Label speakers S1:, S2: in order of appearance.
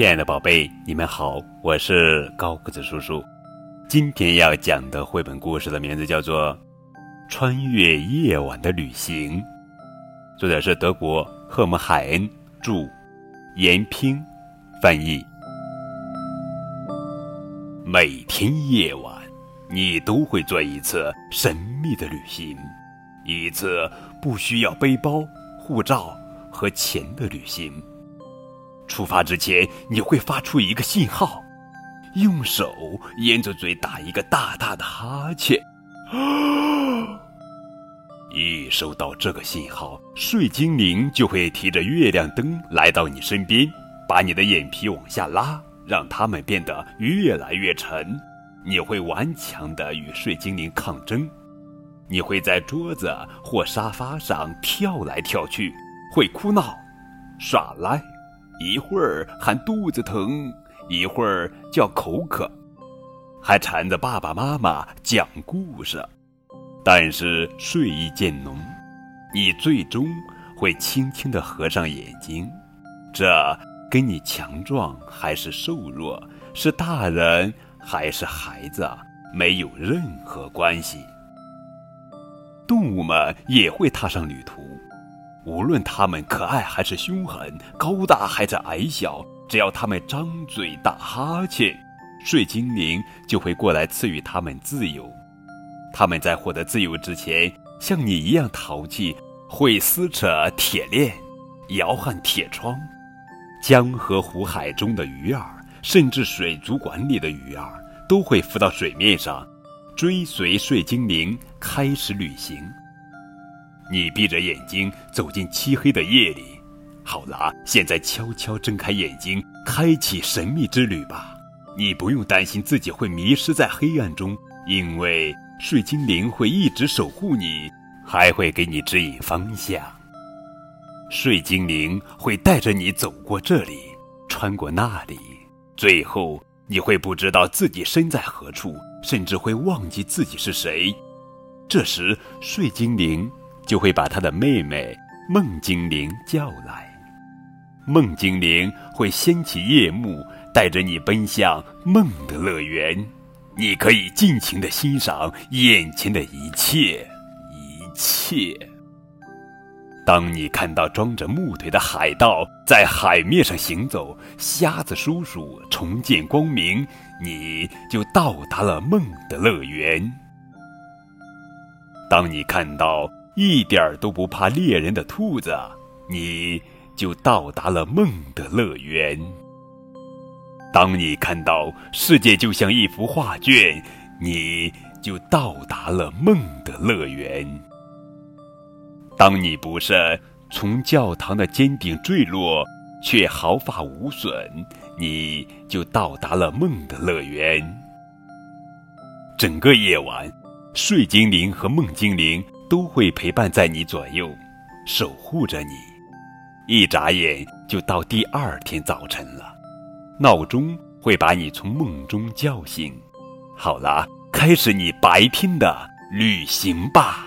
S1: 亲爱的宝贝，你们好，我是高个子叔叔。今天要讲的绘本故事的名字叫做《穿越夜晚的旅行》，作者是德国赫姆海恩著，严拼翻译。每天夜晚，你都会做一次神秘的旅行，一次不需要背包、护照和钱的旅行。出发之前，你会发出一个信号，用手沿着嘴打一个大大的哈欠。一收到这个信号，睡精灵就会提着月亮灯来到你身边，把你的眼皮往下拉，让它们变得越来越沉。你会顽强地与睡精灵抗争，你会在桌子或沙发上跳来跳去，会哭闹、耍赖。一会儿喊肚子疼，一会儿叫口渴，还缠着爸爸妈妈讲故事。但是睡意渐浓，你最终会轻轻地合上眼睛。这跟你强壮还是瘦弱，是大人还是孩子，没有任何关系。动物们也会踏上旅途。无论它们可爱还是凶狠，高大还是矮小，只要它们张嘴打哈欠，睡精灵就会过来赐予它们自由。它们在获得自由之前，像你一样淘气，会撕扯铁链，摇撼铁窗。江河湖海中的鱼儿，甚至水族馆里的鱼儿，都会浮到水面上，追随睡精灵开始旅行。你闭着眼睛走进漆黑的夜里，好了，现在悄悄睁开眼睛，开启神秘之旅吧。你不用担心自己会迷失在黑暗中，因为睡精灵会一直守护你，还会给你指引方向。睡精灵会带着你走过这里，穿过那里，最后你会不知道自己身在何处，甚至会忘记自己是谁。这时，睡精灵。就会把他的妹妹梦精灵叫来，梦精灵会掀起夜幕，带着你奔向梦的乐园。你可以尽情的欣赏眼前的一切，一切。当你看到装着木腿的海盗在海面上行走，瞎子叔叔重见光明，你就到达了梦的乐园。当你看到。一点儿都不怕猎人的兔子，你就到达了梦的乐园。当你看到世界就像一幅画卷，你就到达了梦的乐园。当你不慎从教堂的尖顶坠落，却毫发无损，你就到达了梦的乐园。整个夜晚，睡精灵和梦精灵。都会陪伴在你左右，守护着你。一眨眼就到第二天早晨了，闹钟会把你从梦中叫醒。好了，开始你白天的旅行吧。